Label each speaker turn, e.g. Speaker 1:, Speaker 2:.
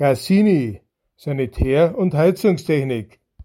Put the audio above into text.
Speaker 1: Cassini Sanitär- und Heizungstechnik.